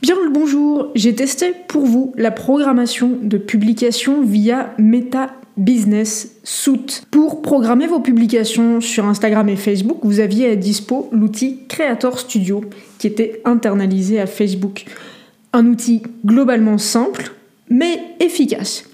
Bien le bonjour, j'ai testé pour vous la programmation de publication via Meta Business Suite. Pour programmer vos publications sur Instagram et Facebook, vous aviez à dispo l'outil Creator Studio qui était internalisé à Facebook. Un outil globalement simple mais efficace.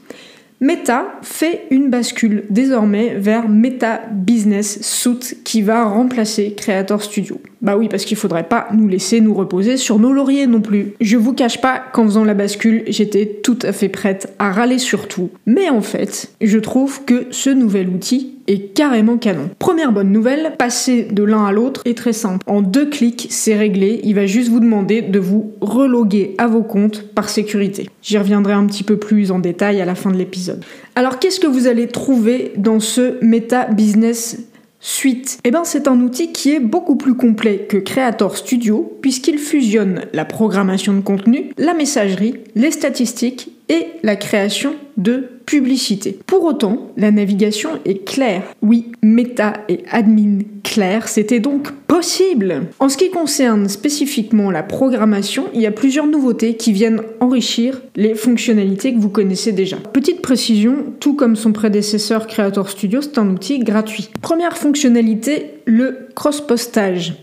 Meta fait une bascule désormais vers Meta Business Suite qui va remplacer Creator Studio. Bah oui, parce qu'il faudrait pas nous laisser nous reposer sur nos lauriers non plus. Je vous cache pas qu'en faisant la bascule, j'étais tout à fait prête à râler sur tout. Mais en fait, je trouve que ce nouvel outil est carrément canon. Première bonne nouvelle, passer de l'un à l'autre est très simple. En deux clics, c'est réglé. Il va juste vous demander de vous reloguer à vos comptes par sécurité. J'y reviendrai un petit peu plus en détail à la fin de l'épisode. Alors qu'est-ce que vous allez trouver dans ce Meta Business Suite, eh ben c'est un outil qui est beaucoup plus complet que Creator Studio puisqu'il fusionne la programmation de contenu, la messagerie, les statistiques et la création de publicité. Pour autant, la navigation est claire. Oui, méta et admin clair, c'était donc possible. En ce qui concerne spécifiquement la programmation, il y a plusieurs nouveautés qui viennent enrichir les fonctionnalités que vous connaissez déjà. Petite précision, tout comme son prédécesseur Creator Studio, c'est un outil gratuit. Première fonctionnalité, le cross-postage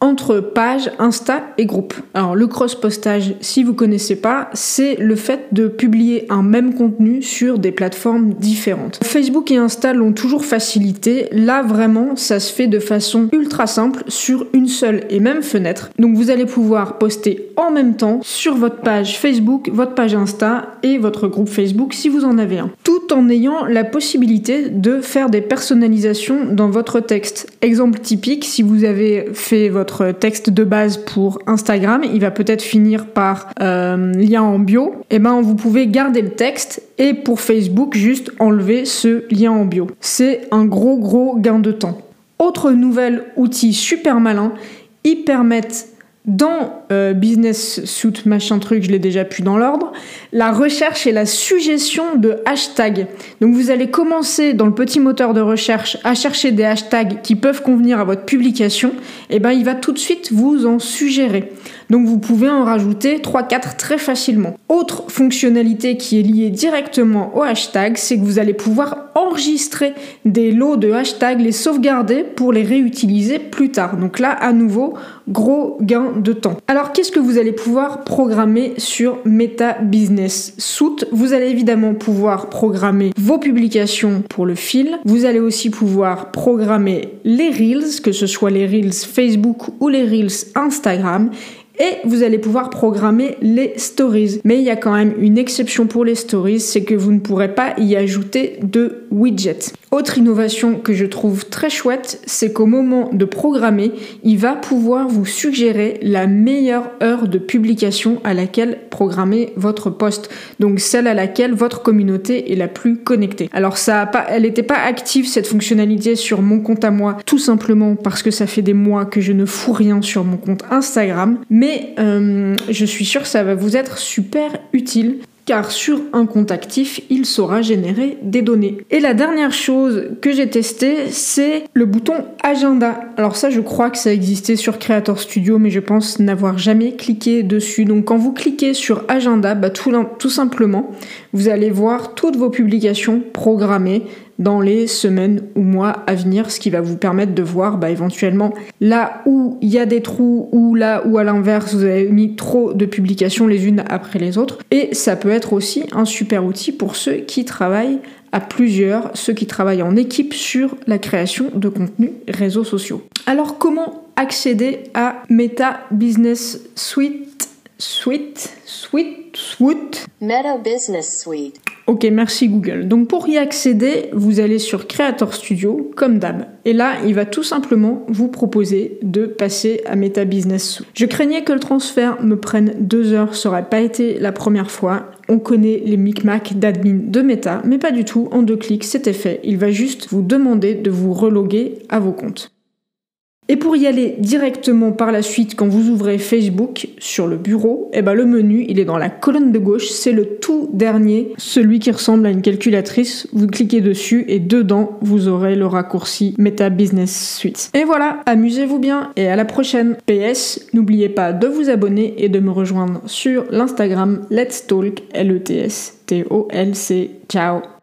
entre page, Insta et groupe. Alors le cross-postage, si vous connaissez pas, c'est le fait de publier un même contenu sur des plateformes différentes. Facebook et Insta l'ont toujours facilité. Là vraiment, ça se fait de façon ultra simple sur une seule et même fenêtre. Donc vous allez pouvoir poster en même temps sur votre page Facebook, votre page Insta et votre groupe Facebook si vous en avez un. En ayant la possibilité de faire des personnalisations dans votre texte. Exemple typique, si vous avez fait votre texte de base pour Instagram, il va peut-être finir par euh, lien en bio, et eh ben vous pouvez garder le texte et pour Facebook juste enlever ce lien en bio. C'est un gros gros gain de temps. Autre nouvel outil super malin, ils permettent dans euh, Business Suite machin truc, je l'ai déjà pu dans l'ordre, la recherche et la suggestion de hashtags. Donc vous allez commencer dans le petit moteur de recherche à chercher des hashtags qui peuvent convenir à votre publication, et ben il va tout de suite vous en suggérer. Donc vous pouvez en rajouter 3-4 très facilement. Autre fonctionnalité qui est liée directement au hashtag, c'est que vous allez pouvoir enregistrer des lots de hashtags, les sauvegarder pour les réutiliser plus tard. Donc là, à nouveau, gros gain de temps. Alors qu'est-ce que vous allez pouvoir programmer sur Meta Business Suite? Vous allez évidemment pouvoir programmer vos publications pour le fil. Vous allez aussi pouvoir programmer les Reels, que ce soit les Reels Facebook ou les Reels Instagram et vous allez pouvoir programmer les stories. Mais il y a quand même une exception pour les stories, c'est que vous ne pourrez pas y ajouter de widget. Autre innovation que je trouve très chouette, c'est qu'au moment de programmer, il va pouvoir vous suggérer la meilleure heure de publication à laquelle programmer votre post. Donc celle à laquelle votre communauté est la plus connectée. Alors ça elle n'était pas active cette fonctionnalité sur mon compte à moi, tout simplement parce que ça fait des mois que je ne fous rien sur mon compte Instagram. Mais euh, je suis sûre que ça va vous être super utile car sur un compte actif, il saura générer des données. Et la dernière chose que j'ai testée, c'est le bouton agenda. Alors ça, je crois que ça existait sur Creator Studio, mais je pense n'avoir jamais cliqué dessus. Donc quand vous cliquez sur agenda, bah, tout, simplement, vous allez voir toutes vos publications programmées dans les semaines ou mois à venir, ce qui va vous permettre de voir bah, éventuellement là où il y a des trous ou là où à l'inverse vous avez mis trop de publications les unes après les autres. Et ça peut être aussi un super outil pour ceux qui travaillent à plusieurs, ceux qui travaillent en équipe sur la création de contenu réseaux sociaux. Alors comment accéder à Meta Business Suite? Suite? Suite? Suite? Meta Business Suite Ok, merci Google. Donc pour y accéder, vous allez sur Creator Studio, comme d'hab. Et là, il va tout simplement vous proposer de passer à Meta Business Je craignais que le transfert me prenne deux heures, ça aurait pas été la première fois. On connaît les micmacs d'admin de Meta, mais pas du tout. En deux clics, c'était fait. Il va juste vous demander de vous reloguer à vos comptes. Et pour y aller directement par la suite quand vous ouvrez Facebook sur le bureau, eh ben le menu il est dans la colonne de gauche, c'est le tout dernier, celui qui ressemble à une calculatrice. Vous cliquez dessus et dedans vous aurez le raccourci Meta Business Suite. Et voilà, amusez-vous bien et à la prochaine. PS, n'oubliez pas de vous abonner et de me rejoindre sur l'Instagram Let's Talk L E T S T O L C. Ciao.